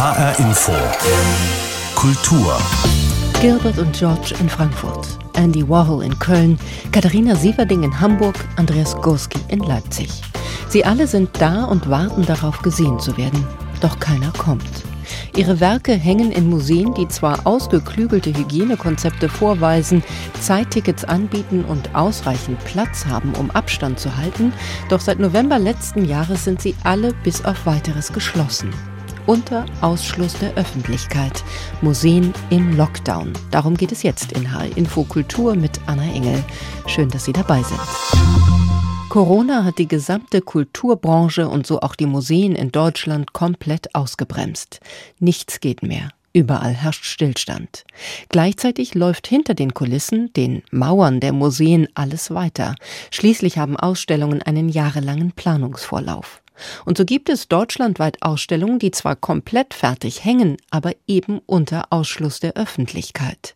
HR Info. Kultur. Gilbert und George in Frankfurt, Andy Warhol in Köln, Katharina Sieverding in Hamburg, Andreas Gurski in Leipzig. Sie alle sind da und warten darauf, gesehen zu werden. Doch keiner kommt. Ihre Werke hängen in Museen, die zwar ausgeklügelte Hygienekonzepte vorweisen, Zeittickets anbieten und ausreichend Platz haben, um Abstand zu halten, doch seit November letzten Jahres sind sie alle bis auf weiteres geschlossen unter Ausschluss der Öffentlichkeit. Museen im Lockdown. Darum geht es jetzt in HR Info Kultur mit Anna Engel. Schön, dass Sie dabei sind. Corona hat die gesamte Kulturbranche und so auch die Museen in Deutschland komplett ausgebremst. Nichts geht mehr. Überall herrscht Stillstand. Gleichzeitig läuft hinter den Kulissen, den Mauern der Museen, alles weiter. Schließlich haben Ausstellungen einen jahrelangen Planungsvorlauf. Und so gibt es deutschlandweit Ausstellungen, die zwar komplett fertig hängen, aber eben unter Ausschluss der Öffentlichkeit.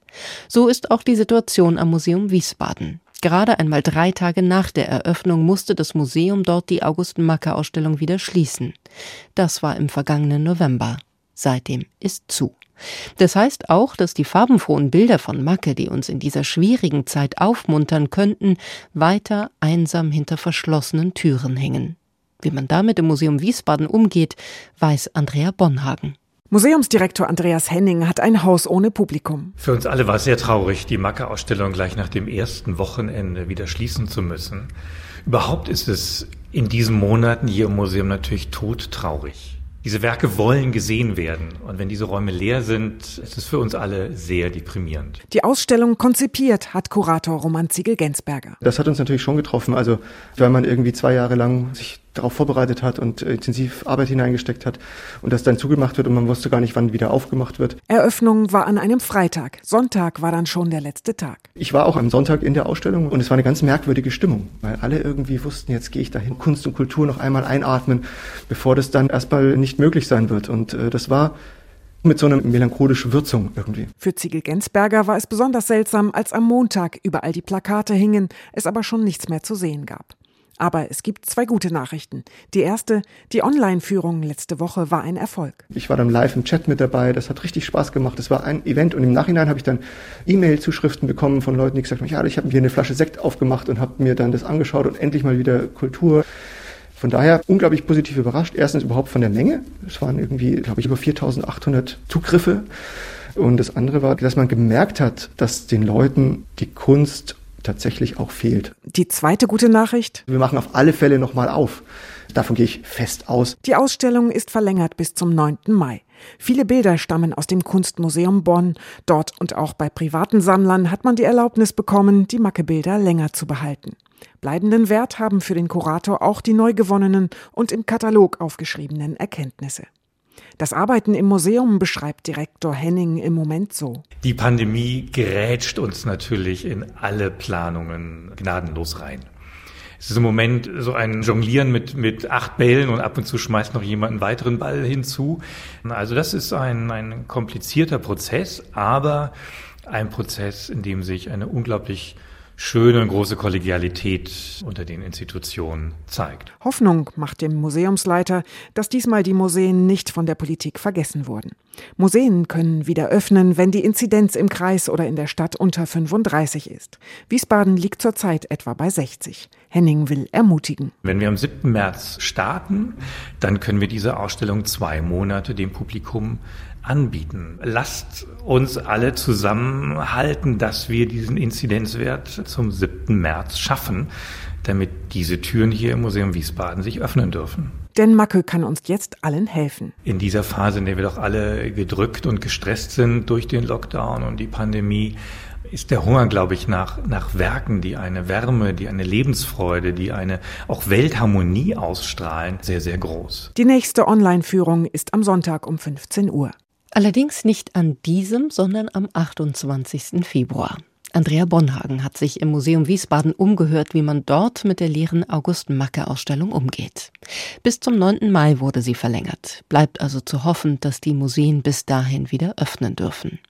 So ist auch die Situation am Museum Wiesbaden. Gerade einmal drei Tage nach der Eröffnung musste das Museum dort die Augusten-Macke-Ausstellung wieder schließen. Das war im vergangenen November. Seitdem ist zu. Das heißt auch, dass die farbenfrohen Bilder von Macke, die uns in dieser schwierigen Zeit aufmuntern könnten, weiter einsam hinter verschlossenen Türen hängen. Wie man damit im Museum Wiesbaden umgeht, weiß Andrea Bonhagen. Museumsdirektor Andreas Henning hat ein Haus ohne Publikum. Für uns alle war es sehr traurig, die Macke-Ausstellung gleich nach dem ersten Wochenende wieder schließen zu müssen. Überhaupt ist es in diesen Monaten hier im Museum natürlich todtraurig. Diese Werke wollen gesehen werden. Und wenn diese Räume leer sind, ist es für uns alle sehr deprimierend. Die Ausstellung konzipiert hat Kurator Roman Ziegel-Gensberger. Das hat uns natürlich schon getroffen. Also, weil man irgendwie zwei Jahre lang sich darauf vorbereitet hat und äh, intensiv Arbeit hineingesteckt hat und das dann zugemacht wird und man wusste gar nicht, wann wieder aufgemacht wird. Eröffnung war an einem Freitag. Sonntag war dann schon der letzte Tag. Ich war auch am Sonntag in der Ausstellung und es war eine ganz merkwürdige Stimmung, weil alle irgendwie wussten, jetzt gehe ich dahin, Kunst und Kultur noch einmal einatmen, bevor das dann erstmal nicht möglich sein wird. Und äh, das war mit so einer melancholischen Würzung irgendwie. Für Ziegel Gensberger war es besonders seltsam, als am Montag überall die Plakate hingen, es aber schon nichts mehr zu sehen gab. Aber es gibt zwei gute Nachrichten. Die erste, die Online-Führung letzte Woche war ein Erfolg. Ich war dann live im Chat mit dabei, das hat richtig Spaß gemacht. Das war ein Event und im Nachhinein habe ich dann E-Mail-Zuschriften bekommen von Leuten, die gesagt haben, ja, ich habe mir eine Flasche Sekt aufgemacht und habe mir dann das angeschaut und endlich mal wieder Kultur. Von daher unglaublich positiv überrascht. Erstens überhaupt von der Menge. Es waren irgendwie, glaube ich, über 4800 Zugriffe. Und das andere war, dass man gemerkt hat, dass den Leuten die Kunst tatsächlich auch fehlt. Die zweite gute Nachricht? Wir machen auf alle Fälle nochmal auf. Davon gehe ich fest aus. Die Ausstellung ist verlängert bis zum 9. Mai. Viele Bilder stammen aus dem Kunstmuseum Bonn. Dort und auch bei privaten Sammlern hat man die Erlaubnis bekommen, die Macke-Bilder länger zu behalten. Bleibenden Wert haben für den Kurator auch die neu gewonnenen und im Katalog aufgeschriebenen Erkenntnisse. Das Arbeiten im Museum beschreibt Direktor Henning im Moment so. Die Pandemie gerätscht uns natürlich in alle Planungen gnadenlos rein. Es ist im Moment so ein Jonglieren mit, mit acht Bällen und ab und zu schmeißt noch jemand einen weiteren Ball hinzu. Also das ist ein, ein komplizierter Prozess, aber ein Prozess, in dem sich eine unglaublich schöne und große Kollegialität unter den Institutionen zeigt. Hoffnung macht dem Museumsleiter, dass diesmal die Museen nicht von der Politik vergessen wurden. Museen können wieder öffnen, wenn die Inzidenz im Kreis oder in der Stadt unter 35 ist. Wiesbaden liegt zurzeit etwa bei 60. Henning will ermutigen. Wenn wir am 7. März starten, dann können wir diese Ausstellung zwei Monate dem Publikum anbieten. Lasst uns alle zusammenhalten, dass wir diesen Inzidenzwert zum 7. März schaffen, damit diese Türen hier im Museum Wiesbaden sich öffnen dürfen. Denn Macke kann uns jetzt allen helfen. In dieser Phase, in der wir doch alle gedrückt und gestresst sind durch den Lockdown und die Pandemie, ist der Hunger, glaube ich, nach, nach Werken, die eine Wärme, die eine Lebensfreude, die eine auch Weltharmonie ausstrahlen, sehr, sehr groß. Die nächste Online-Führung ist am Sonntag um 15 Uhr. Allerdings nicht an diesem, sondern am 28. Februar. Andrea Bonhagen hat sich im Museum Wiesbaden umgehört, wie man dort mit der leeren August-Macke-Ausstellung umgeht. Bis zum 9. Mai wurde sie verlängert. Bleibt also zu hoffen, dass die Museen bis dahin wieder öffnen dürfen.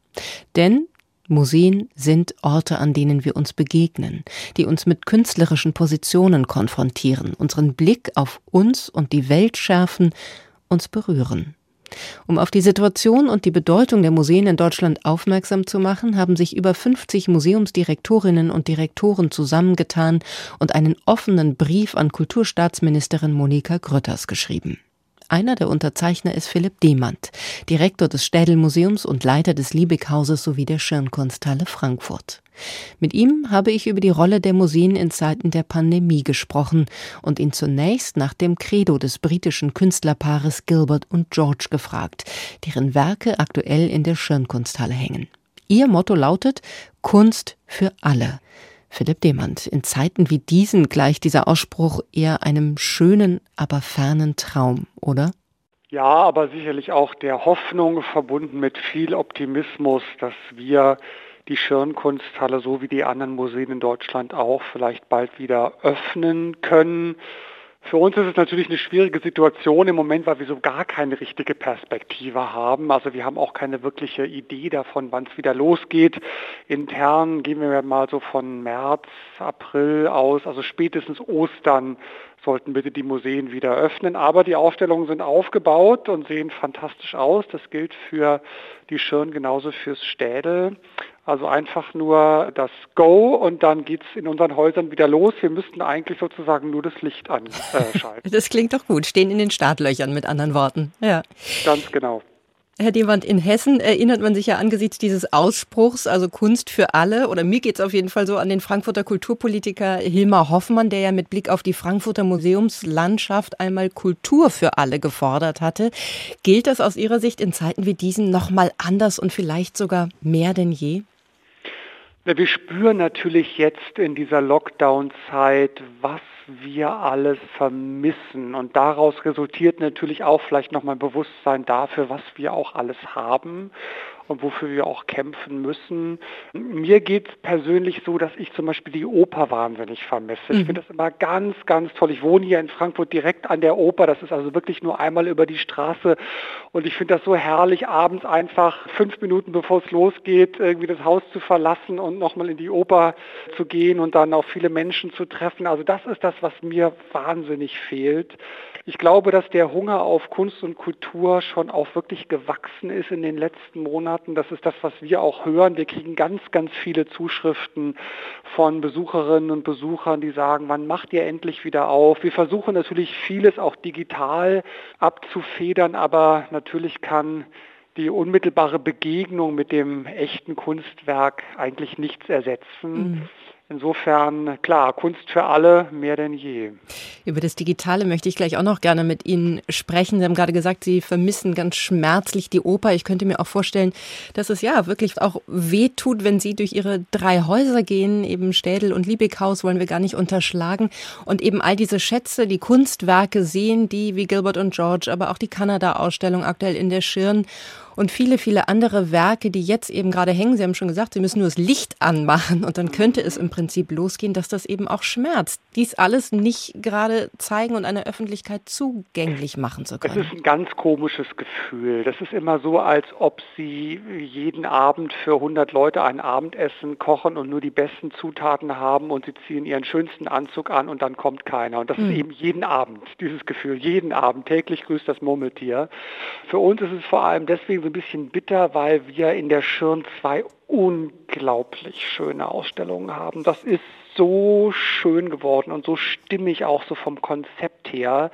Denn Museen sind Orte, an denen wir uns begegnen, die uns mit künstlerischen Positionen konfrontieren, unseren Blick auf uns und die Welt schärfen, uns berühren. Um auf die Situation und die Bedeutung der Museen in Deutschland aufmerksam zu machen, haben sich über 50 Museumsdirektorinnen und Direktoren zusammengetan und einen offenen Brief an Kulturstaatsministerin Monika Grütters geschrieben. Einer der Unterzeichner ist Philipp Demand, Direktor des Städelmuseums und Leiter des Liebig-Hauses sowie der Schirnkunsthalle Frankfurt. Mit ihm habe ich über die Rolle der Museen in Zeiten der Pandemie gesprochen und ihn zunächst nach dem Credo des britischen Künstlerpaares Gilbert und George gefragt, deren Werke aktuell in der Schirnkunsthalle hängen. Ihr Motto lautet Kunst für alle. Philipp Demand, in Zeiten wie diesen gleicht dieser Ausspruch eher einem schönen, aber fernen Traum, oder? Ja, aber sicherlich auch der Hoffnung verbunden mit viel Optimismus, dass wir die Schirnkunsthalle so wie die anderen Museen in Deutschland auch vielleicht bald wieder öffnen können für uns ist es natürlich eine schwierige Situation im Moment, weil wir so gar keine richtige Perspektive haben. Also wir haben auch keine wirkliche Idee davon, wann es wieder losgeht. Intern gehen wir mal so von März, April aus, also spätestens Ostern sollten bitte die Museen wieder öffnen. Aber die Ausstellungen sind aufgebaut und sehen fantastisch aus. Das gilt für die Schirn genauso fürs Städel. Also einfach nur das Go und dann geht es in unseren Häusern wieder los. Wir müssten eigentlich sozusagen nur das Licht anschalten. das klingt doch gut. Stehen in den Startlöchern mit anderen Worten. Ja. Ganz genau. Herr Dewand, in Hessen erinnert man sich ja angesichts dieses Ausspruchs, also Kunst für alle, oder mir geht es auf jeden Fall so an den Frankfurter Kulturpolitiker Hilmar Hoffmann, der ja mit Blick auf die Frankfurter Museumslandschaft einmal Kultur für alle gefordert hatte. Gilt das aus Ihrer Sicht in Zeiten wie diesen nochmal anders und vielleicht sogar mehr denn je? Wir spüren natürlich jetzt in dieser Lockdown-Zeit, was wir alles vermissen. Und daraus resultiert natürlich auch vielleicht nochmal ein Bewusstsein dafür, was wir auch alles haben und wofür wir auch kämpfen müssen. Mir geht es persönlich so, dass ich zum Beispiel die Oper wahnsinnig vermisse. Mhm. Ich finde das immer ganz, ganz toll. Ich wohne hier in Frankfurt direkt an der Oper. Das ist also wirklich nur einmal über die Straße. Und ich finde das so herrlich, abends einfach fünf Minuten bevor es losgeht, irgendwie das Haus zu verlassen und nochmal in die Oper zu gehen und dann auch viele Menschen zu treffen. Also das ist das, was mir wahnsinnig fehlt. Ich glaube, dass der Hunger auf Kunst und Kultur schon auch wirklich gewachsen ist in den letzten Monaten. Das ist das, was wir auch hören. Wir kriegen ganz, ganz viele Zuschriften von Besucherinnen und Besuchern, die sagen, wann macht ihr endlich wieder auf? Wir versuchen natürlich vieles auch digital abzufedern, aber natürlich kann die unmittelbare Begegnung mit dem echten Kunstwerk eigentlich nichts ersetzen. Mhm. Insofern, klar, Kunst für alle mehr denn je. Über das Digitale möchte ich gleich auch noch gerne mit Ihnen sprechen. Sie haben gerade gesagt, Sie vermissen ganz schmerzlich die Oper. Ich könnte mir auch vorstellen, dass es ja wirklich auch weh tut, wenn Sie durch Ihre drei Häuser gehen, eben Städel und Liebighaus wollen wir gar nicht unterschlagen und eben all diese Schätze, die Kunstwerke sehen, die wie Gilbert und George, aber auch die Kanada-Ausstellung aktuell in der Schirn und viele, viele andere Werke, die jetzt eben gerade hängen. Sie haben schon gesagt, Sie müssen nur das Licht anmachen und dann könnte es im Prinzip losgehen, dass das eben auch schmerzt. Dies alles nicht gerade zeigen und einer Öffentlichkeit zugänglich machen zu können. Es ist ein ganz komisches Gefühl. Das ist immer so, als ob Sie jeden Abend für 100 Leute ein Abendessen kochen und nur die besten Zutaten haben und Sie ziehen Ihren schönsten Anzug an und dann kommt keiner. Und das mhm. ist eben jeden Abend, dieses Gefühl, jeden Abend. Täglich grüßt das Murmeltier. Für uns ist es vor allem deswegen so ein bisschen bitter, weil wir in der Schirn zwei unglaublich schöne Ausstellungen haben. Das ist so schön geworden und so stimmig auch so vom Konzept her.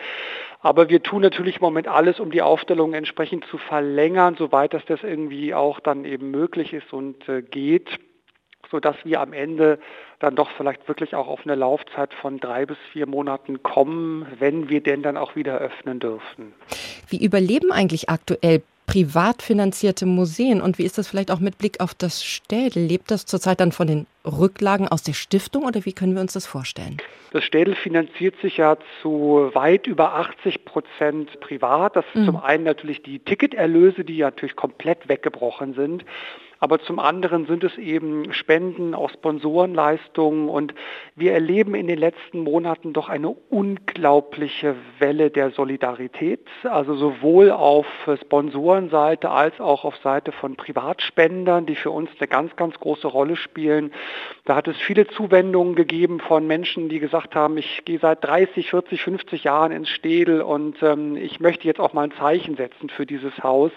Aber wir tun natürlich im Moment alles, um die Ausstellungen entsprechend zu verlängern, soweit das, das irgendwie auch dann eben möglich ist und äh, geht sodass wir am Ende dann doch vielleicht wirklich auch auf eine Laufzeit von drei bis vier Monaten kommen, wenn wir denn dann auch wieder öffnen dürfen. Wie überleben eigentlich aktuell privat finanzierte Museen und wie ist das vielleicht auch mit Blick auf das Städel? Lebt das zurzeit dann von den Rücklagen aus der Stiftung oder wie können wir uns das vorstellen? Das Städel finanziert sich ja zu weit über 80 Prozent privat. Das ist mhm. zum einen natürlich die Ticketerlöse, die ja natürlich komplett weggebrochen sind aber zum anderen sind es eben Spenden, auch Sponsorenleistungen und wir erleben in den letzten Monaten doch eine unglaubliche Welle der Solidarität, also sowohl auf Sponsorenseite als auch auf Seite von Privatspendern, die für uns eine ganz, ganz große Rolle spielen. Da hat es viele Zuwendungen gegeben von Menschen, die gesagt haben, ich gehe seit 30, 40, 50 Jahren ins Städel und ähm, ich möchte jetzt auch mal ein Zeichen setzen für dieses Haus.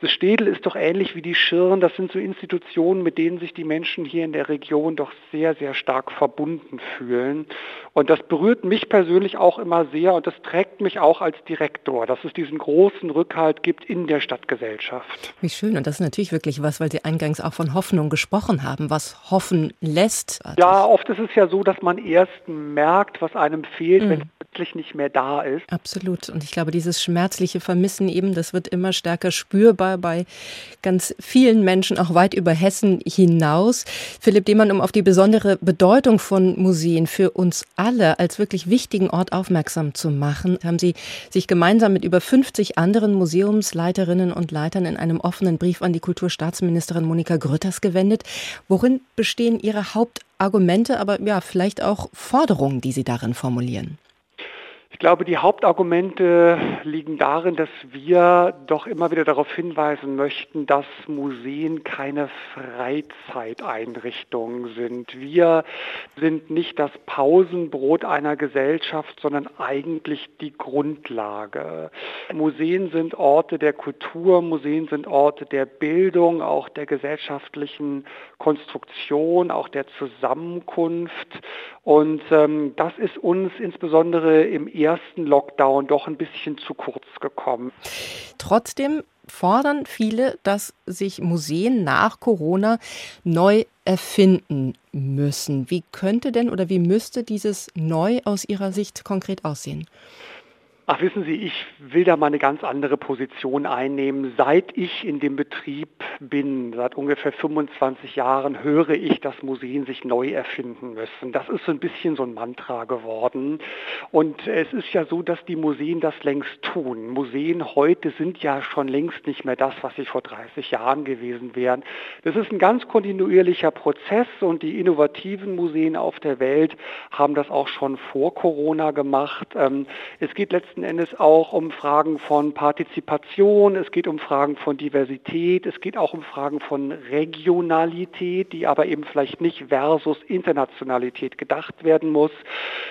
Das Städel ist doch ähnlich wie die Schirn. Das sind so Institutionen, mit denen sich die Menschen hier in der Region doch sehr, sehr stark verbunden fühlen. Und das berührt mich persönlich auch immer sehr und das trägt mich auch als Direktor, dass es diesen großen Rückhalt gibt in der Stadtgesellschaft. Wie schön. Und das ist natürlich wirklich was, weil Sie eingangs auch von Hoffnung gesprochen haben, was hoffen lässt. Ja, oft ist es ja so, dass man erst merkt, was einem fehlt, mhm. wenn es plötzlich nicht mehr da ist. Absolut. Und ich glaube, dieses schmerzliche Vermissen eben, das wird immer stärker spürbar bei ganz vielen Menschen, auch weit über Hessen hinaus. Philipp Demann, um auf die besondere Bedeutung von Museen für uns alle als wirklich wichtigen Ort aufmerksam zu machen, haben Sie sich gemeinsam mit über 50 anderen Museumsleiterinnen und Leitern in einem offenen Brief an die Kulturstaatsministerin Monika Grütters gewendet. Worin bestehen Ihre Hauptargumente, aber ja, vielleicht auch Forderungen, die Sie darin formulieren? Ich glaube, die Hauptargumente liegen darin, dass wir doch immer wieder darauf hinweisen möchten, dass Museen keine Freizeiteinrichtungen sind. Wir sind nicht das Pausenbrot einer Gesellschaft, sondern eigentlich die Grundlage. Museen sind Orte der Kultur, Museen sind Orte der Bildung, auch der gesellschaftlichen Konstruktion, auch der Zusammenkunft. Und ähm, das ist uns insbesondere im ersten Lockdown doch ein bisschen zu kurz gekommen. Trotzdem fordern viele, dass sich Museen nach Corona neu erfinden müssen. Wie könnte denn oder wie müsste dieses neu aus Ihrer Sicht konkret aussehen? Ach, wissen Sie, ich will da mal eine ganz andere Position einnehmen. Seit ich in dem Betrieb bin, seit ungefähr 25 Jahren, höre ich, dass Museen sich neu erfinden müssen. Das ist so ein bisschen so ein Mantra geworden. Und es ist ja so, dass die Museen das längst tun. Museen heute sind ja schon längst nicht mehr das, was sie vor 30 Jahren gewesen wären. Das ist ein ganz kontinuierlicher Prozess und die innovativen Museen auf der Welt haben das auch schon vor Corona gemacht. Ähm, es geht letztendlich letzten Endes auch um Fragen von Partizipation, es geht um Fragen von Diversität, es geht auch um Fragen von Regionalität, die aber eben vielleicht nicht versus Internationalität gedacht werden muss.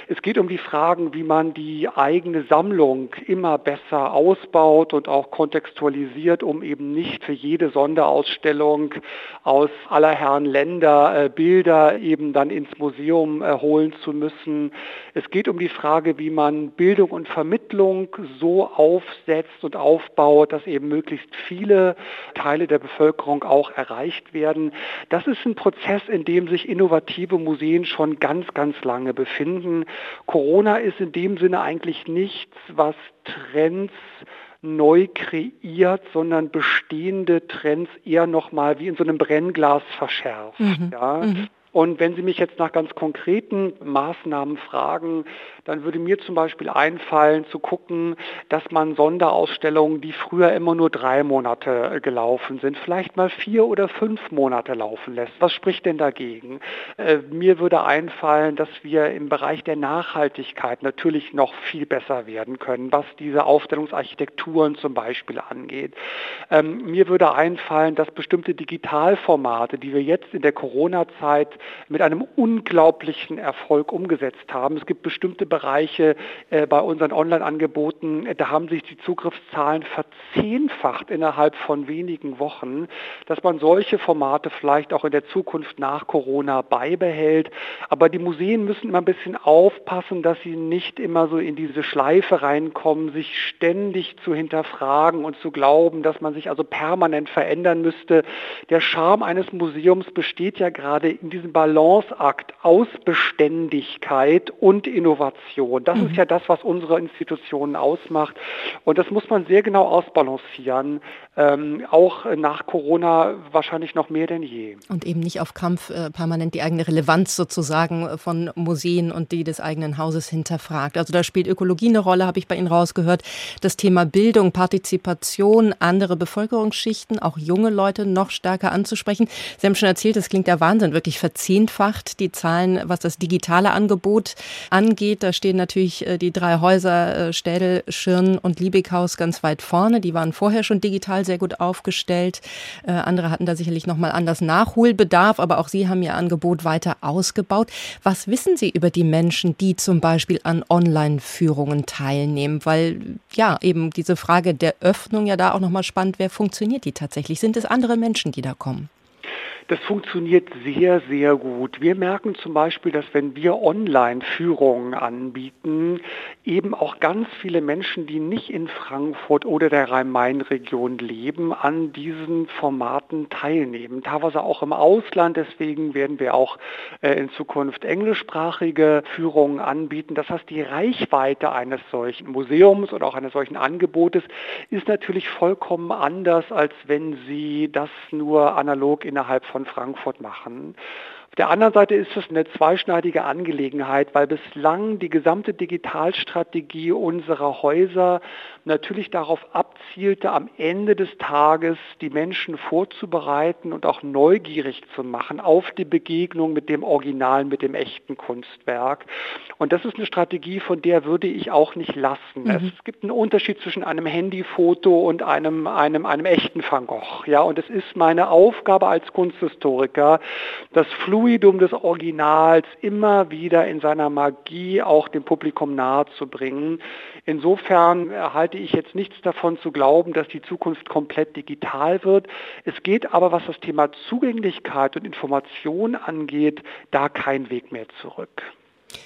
Es geht um die Fragen, wie man die eigene Sammlung immer besser ausbaut und auch kontextualisiert, um eben nicht für jede Sonderausstellung aus aller Herren Länder äh, Bilder eben dann ins Museum äh, holen zu müssen. Es geht um die Frage, wie man Bildung und Vermittlung Entwicklung so aufsetzt und aufbaut, dass eben möglichst viele Teile der Bevölkerung auch erreicht werden. Das ist ein Prozess, in dem sich innovative Museen schon ganz, ganz lange befinden. Corona ist in dem Sinne eigentlich nichts, was Trends neu kreiert, sondern bestehende Trends eher nochmal wie in so einem Brennglas verschärft. Mhm. Ja. Mhm. Und wenn Sie mich jetzt nach ganz konkreten Maßnahmen fragen, dann würde mir zum Beispiel einfallen zu gucken, dass man Sonderausstellungen, die früher immer nur drei Monate gelaufen sind, vielleicht mal vier oder fünf Monate laufen lässt. Was spricht denn dagegen? Äh, mir würde einfallen, dass wir im Bereich der Nachhaltigkeit natürlich noch viel besser werden können, was diese Aufstellungsarchitekturen zum Beispiel angeht. Ähm, mir würde einfallen, dass bestimmte Digitalformate, die wir jetzt in der Corona-Zeit mit einem unglaublichen Erfolg umgesetzt haben. Es gibt bestimmte Bereiche äh, bei unseren Online-Angeboten, äh, da haben sich die Zugriffszahlen verzehnfacht innerhalb von wenigen Wochen, dass man solche Formate vielleicht auch in der Zukunft nach Corona beibehält. Aber die Museen müssen immer ein bisschen aufpassen, dass sie nicht immer so in diese Schleife reinkommen, sich ständig zu hinterfragen und zu glauben, dass man sich also permanent verändern müsste. Der Charme eines Museums besteht ja gerade in diesem Balanceakt aus Beständigkeit und Innovation. Das mhm. ist ja das, was unsere Institutionen ausmacht. Und das muss man sehr genau ausbalancieren, ähm, auch nach Corona wahrscheinlich noch mehr denn je. Und eben nicht auf Kampf äh, permanent die eigene Relevanz sozusagen von Museen und die des eigenen Hauses hinterfragt. Also da spielt Ökologie eine Rolle, habe ich bei Ihnen rausgehört. Das Thema Bildung, Partizipation, andere Bevölkerungsschichten, auch junge Leute noch stärker anzusprechen. Sie haben schon erzählt, das klingt ja Wahnsinn, wirklich verzichtend verzehnfacht, die Zahlen, was das digitale Angebot angeht. Da stehen natürlich äh, die drei Häuser äh, Städel, Schirn und Liebighaus ganz weit vorne. Die waren vorher schon digital sehr gut aufgestellt. Äh, andere hatten da sicherlich noch mal anders Nachholbedarf, aber auch Sie haben Ihr Angebot weiter ausgebaut. Was wissen Sie über die Menschen, die zum Beispiel an Online-Führungen teilnehmen? Weil ja eben diese Frage der Öffnung ja da auch noch mal spannend. Wer funktioniert die tatsächlich? Sind es andere Menschen, die da kommen? Das funktioniert sehr, sehr gut. Wir merken zum Beispiel, dass wenn wir Online-Führungen anbieten, eben auch ganz viele Menschen, die nicht in Frankfurt oder der Rhein-Main-Region leben, an diesen Formaten teilnehmen. Teilweise auch im Ausland. Deswegen werden wir auch äh, in Zukunft englischsprachige Führungen anbieten. Das heißt, die Reichweite eines solchen Museums oder auch eines solchen Angebotes ist natürlich vollkommen anders, als wenn Sie das nur analog innerhalb von Frankfurt machen. Auf der anderen Seite ist es eine zweischneidige Angelegenheit, weil bislang die gesamte Digitalstrategie unserer Häuser natürlich darauf abzielte, am Ende des Tages die Menschen vorzubereiten und auch neugierig zu machen auf die Begegnung mit dem Original, mit dem echten Kunstwerk. Und das ist eine Strategie, von der würde ich auch nicht lassen. Mhm. Es gibt einen Unterschied zwischen einem Handyfoto und einem, einem, einem echten Van Gogh. Ja, und es ist meine Aufgabe als Kunsthistoriker, das Flut Fluidum des Originals immer wieder in seiner Magie auch dem Publikum nahezubringen. Insofern halte ich jetzt nichts davon zu glauben, dass die Zukunft komplett digital wird. Es geht aber, was das Thema Zugänglichkeit und Information angeht, da kein Weg mehr zurück.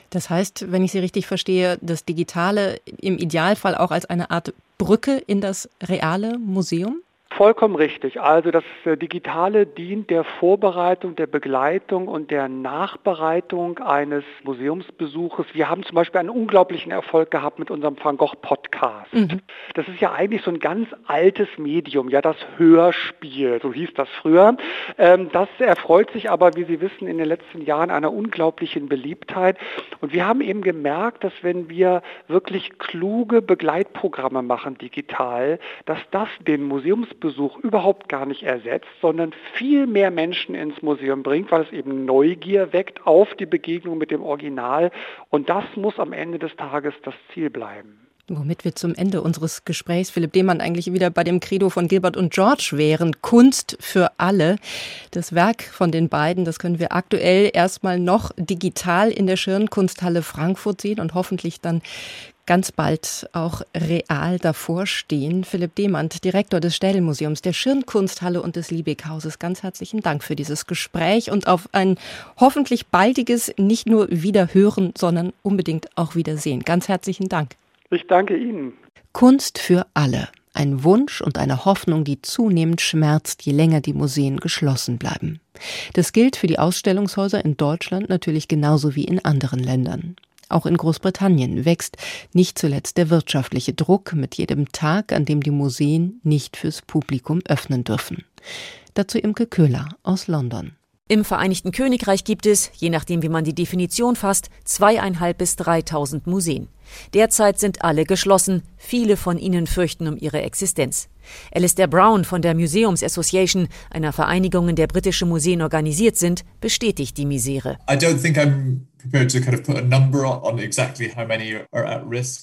Das heißt, wenn ich Sie richtig verstehe, das Digitale im Idealfall auch als eine Art Brücke in das reale Museum? Vollkommen richtig. Also das äh, Digitale dient der Vorbereitung, der Begleitung und der Nachbereitung eines Museumsbesuches. Wir haben zum Beispiel einen unglaublichen Erfolg gehabt mit unserem Van Gogh Podcast. Mhm. Das ist ja eigentlich so ein ganz altes Medium, ja das Hörspiel, so hieß das früher. Ähm, das erfreut sich aber, wie Sie wissen, in den letzten Jahren einer unglaublichen Beliebtheit. Und wir haben eben gemerkt, dass wenn wir wirklich kluge Begleitprogramme machen digital, dass das den Museumsbesuch Besuch überhaupt gar nicht ersetzt, sondern viel mehr Menschen ins Museum bringt, weil es eben Neugier weckt auf die Begegnung mit dem Original. Und das muss am Ende des Tages das Ziel bleiben. Womit wir zum Ende unseres Gesprächs, Philipp Demann, eigentlich wieder bei dem Credo von Gilbert und George wären. Kunst für alle. Das Werk von den beiden, das können wir aktuell erstmal noch digital in der Schirnkunsthalle Frankfurt sehen und hoffentlich dann ganz bald auch real davor stehen. Philipp Demand, Direktor des Städelmuseums, der Schirnkunsthalle und des Liebig-Hauses, ganz herzlichen Dank für dieses Gespräch und auf ein hoffentlich baldiges nicht nur Wiederhören, sondern unbedingt auch Wiedersehen. Ganz herzlichen Dank. Ich danke Ihnen. Kunst für alle. Ein Wunsch und eine Hoffnung, die zunehmend schmerzt, je länger die Museen geschlossen bleiben. Das gilt für die Ausstellungshäuser in Deutschland natürlich genauso wie in anderen Ländern. Auch in Großbritannien wächst nicht zuletzt der wirtschaftliche Druck mit jedem Tag, an dem die Museen nicht fürs Publikum öffnen dürfen. Dazu Imke Köhler aus London. Im Vereinigten Königreich gibt es, je nachdem wie man die Definition fasst, zweieinhalb bis dreitausend Museen. Derzeit sind alle geschlossen, viele von ihnen fürchten um ihre Existenz. Alistair Brown von der Museums Association, einer Vereinigung, in der britische Museen organisiert sind, bestätigt die Misere. I don't think I'm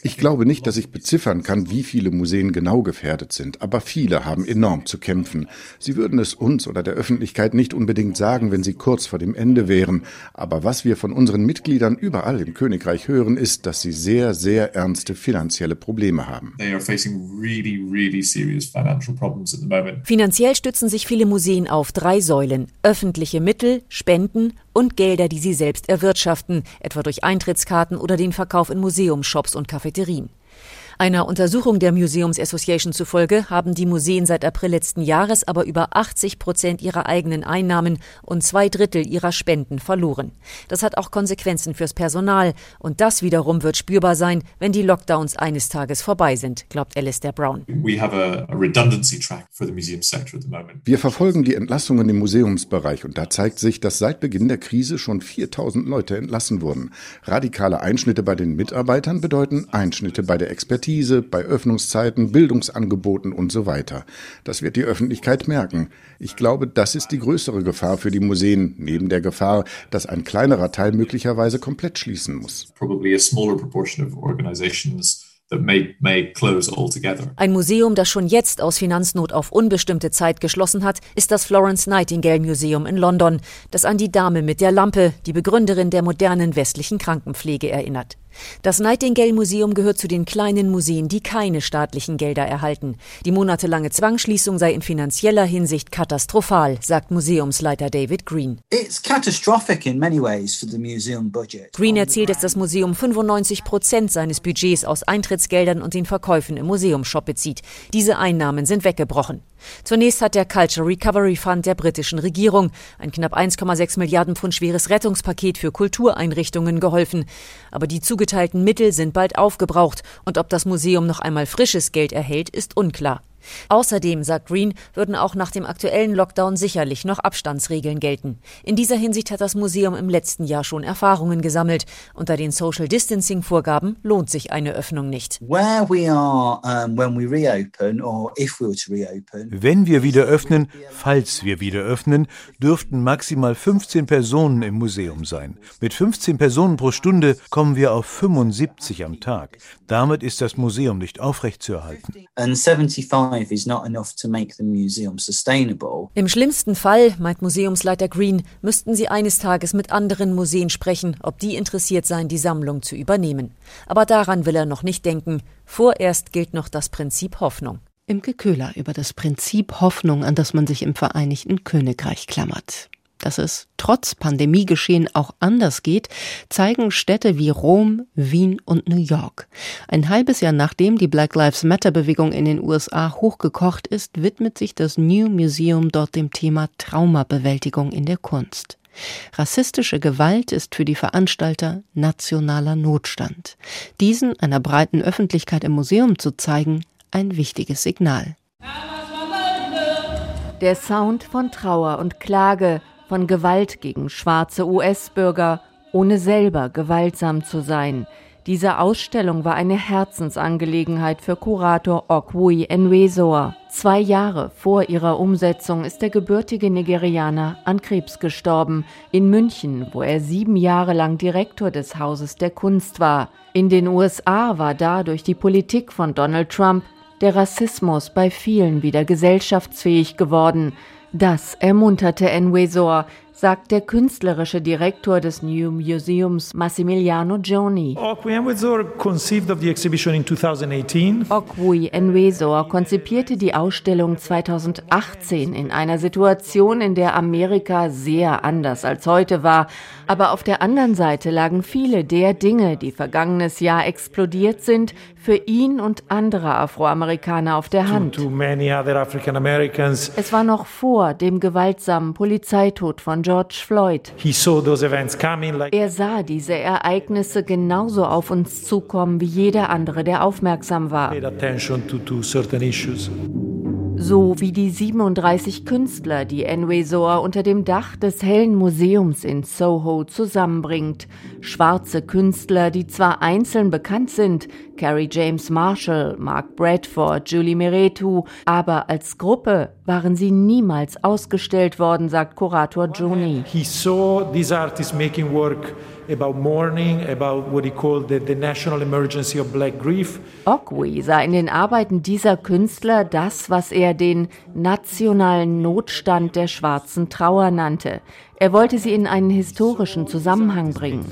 ich glaube nicht, dass ich beziffern kann, wie viele Museen genau gefährdet sind, aber viele haben enorm zu kämpfen. Sie würden es uns oder der Öffentlichkeit nicht unbedingt sagen, wenn sie kurz vor dem Ende wären. Aber was wir von unseren Mitgliedern überall im Königreich hören, ist, dass sie sehr, sehr ernste finanzielle Probleme haben. Really, really Finanziell stützen sich viele Museen auf drei Säulen. Öffentliche Mittel, Spenden und Gelder, die sie selbst erwirtschaften, etwa durch Eintrittskarten oder den Verkauf in Museumshops und Cafeterien. Einer Untersuchung der Museums Association zufolge haben die Museen seit April letzten Jahres aber über 80 Prozent ihrer eigenen Einnahmen und zwei Drittel ihrer Spenden verloren. Das hat auch Konsequenzen fürs Personal und das wiederum wird spürbar sein, wenn die Lockdowns eines Tages vorbei sind, glaubt Alistair Brown. Wir verfolgen die Entlassungen im Museumsbereich und da zeigt sich, dass seit Beginn der Krise schon 4000 Leute entlassen wurden. Radikale Einschnitte bei den Mitarbeitern bedeuten Einschnitte bei der Expertise. Expertise, bei Öffnungszeiten, Bildungsangeboten und so weiter. Das wird die Öffentlichkeit merken. Ich glaube, das ist die größere Gefahr für die Museen, neben der Gefahr, dass ein kleinerer Teil möglicherweise komplett schließen muss. Probably a smaller proportion of organizations May, may Ein Museum, das schon jetzt aus Finanznot auf unbestimmte Zeit geschlossen hat, ist das Florence Nightingale Museum in London, das an die Dame mit der Lampe, die Begründerin der modernen westlichen Krankenpflege, erinnert. Das Nightingale Museum gehört zu den kleinen Museen, die keine staatlichen Gelder erhalten. Die monatelange Zwangsschließung sei in finanzieller Hinsicht katastrophal, sagt Museumsleiter David Green. Green erzählt, dass das Museum 95 Prozent seines Budgets aus Eintrittsgeldern und den Verkäufen im Museumshop bezieht. Diese Einnahmen sind weggebrochen. Zunächst hat der Culture Recovery Fund der britischen Regierung ein knapp 1,6 Milliarden Pfund schweres Rettungspaket für Kultureinrichtungen geholfen. Aber die zugeteilten Mittel sind bald aufgebraucht und ob das Museum noch einmal frisches Geld erhält, ist unklar. Außerdem, sagt Green, würden auch nach dem aktuellen Lockdown sicherlich noch Abstandsregeln gelten. In dieser Hinsicht hat das Museum im letzten Jahr schon Erfahrungen gesammelt. Unter den Social Distancing Vorgaben lohnt sich eine Öffnung nicht. Wenn wir wieder öffnen, falls wir wieder öffnen, dürften maximal 15 Personen im Museum sein. Mit 15 Personen pro Stunde kommen wir auf 75 am Tag. Damit ist das Museum nicht aufrechtzuerhalten. Im schlimmsten Fall, meint Museumsleiter Green, müssten sie eines Tages mit anderen Museen sprechen, ob die interessiert seien, die Sammlung zu übernehmen. Aber daran will er noch nicht denken. Vorerst gilt noch das Prinzip Hoffnung. Imke Köhler über das Prinzip Hoffnung, an das man sich im Vereinigten Königreich klammert. Dass es trotz Pandemiegeschehen auch anders geht, zeigen Städte wie Rom, Wien und New York. Ein halbes Jahr nachdem die Black Lives Matter Bewegung in den USA hochgekocht ist, widmet sich das New Museum dort dem Thema Traumabewältigung in der Kunst. Rassistische Gewalt ist für die Veranstalter nationaler Notstand. Diesen einer breiten Öffentlichkeit im Museum zu zeigen, ein wichtiges Signal. Der Sound von Trauer und Klage von Gewalt gegen schwarze US-Bürger, ohne selber gewaltsam zu sein. Diese Ausstellung war eine Herzensangelegenheit für Kurator Okwui Enwesor. Zwei Jahre vor ihrer Umsetzung ist der gebürtige Nigerianer an Krebs gestorben. In München, wo er sieben Jahre lang Direktor des Hauses der Kunst war. In den USA war da durch die Politik von Donald Trump der Rassismus bei vielen wieder gesellschaftsfähig geworden. Das ermunterte Enwesor, sagt der künstlerische Direktor des New Museums Massimiliano Gioni. Okwui Enwesor konzipierte die Ausstellung 2018 in einer Situation, in der Amerika sehr anders als heute war. Aber auf der anderen Seite lagen viele der Dinge, die vergangenes Jahr explodiert sind, für ihn und andere Afroamerikaner auf der Hand. Es war noch vor dem gewaltsamen Polizeitod von George Floyd. Er sah diese Ereignisse genauso auf uns zukommen wie jeder andere, der aufmerksam war so wie die 37 Künstler, die Enway Soar unter dem Dach des Hellen Museums in Soho zusammenbringt. Schwarze Künstler, die zwar einzeln bekannt sind, Carrie James Marshall, Mark Bradford, Julie Meretu, aber als Gruppe waren sie niemals ausgestellt worden, sagt Kurator Joni. He saw these artists making work about mourning, about what he called the, the national emergency of black grief. Ogwi sah in den Arbeiten dieser Künstler das, was er den nationalen Notstand der schwarzen Trauer nannte. Er wollte sie in einen historischen Zusammenhang bringen.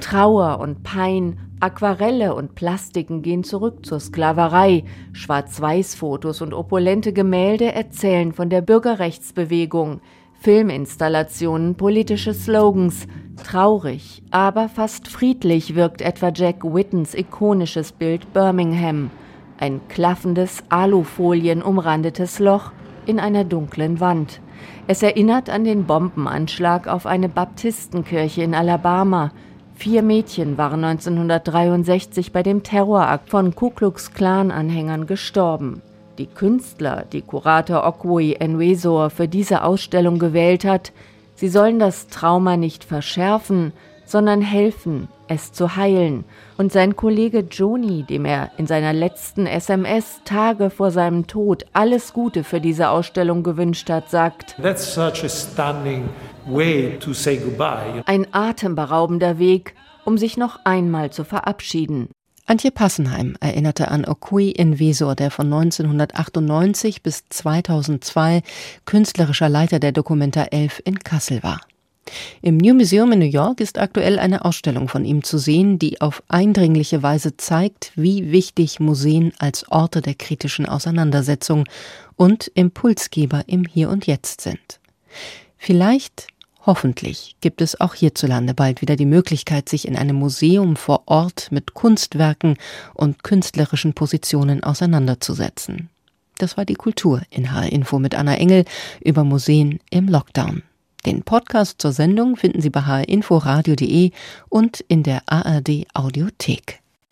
Trauer und Pein, Aquarelle und Plastiken gehen zurück zur Sklaverei. Schwarz-Weiß-Fotos und opulente Gemälde erzählen von der Bürgerrechtsbewegung. Filminstallationen, politische Slogans. Traurig, aber fast friedlich wirkt etwa Jack Whittens ikonisches Bild Birmingham. Ein klaffendes, Alufolien umrandetes Loch in einer dunklen Wand. Es erinnert an den Bombenanschlag auf eine Baptistenkirche in Alabama. Vier Mädchen waren 1963 bei dem Terrorakt von Ku Klux Klan-Anhängern gestorben. Die Künstler, die Kurator Okwui Enwesor für diese Ausstellung gewählt hat, sie sollen das Trauma nicht verschärfen, sondern helfen, es zu heilen. Und sein Kollege Joni, dem er in seiner letzten SMS Tage vor seinem Tod alles Gute für diese Ausstellung gewünscht hat, sagt, ein atemberaubender Weg, um sich noch einmal zu verabschieden. Antje Passenheim erinnerte an Okui Invesor, der von 1998 bis 2002 künstlerischer Leiter der Documenta 11 in Kassel war. Im New Museum in New York ist aktuell eine Ausstellung von ihm zu sehen, die auf eindringliche Weise zeigt, wie wichtig Museen als Orte der kritischen Auseinandersetzung und Impulsgeber im Hier und Jetzt sind. Vielleicht, hoffentlich, gibt es auch hierzulande bald wieder die Möglichkeit, sich in einem Museum vor Ort mit Kunstwerken und künstlerischen Positionen auseinanderzusetzen. Das war die Kultur in H-Info mit Anna Engel über Museen im Lockdown. Den Podcast zur Sendung finden Sie bei hinforadio.de und in der ARD Audiothek.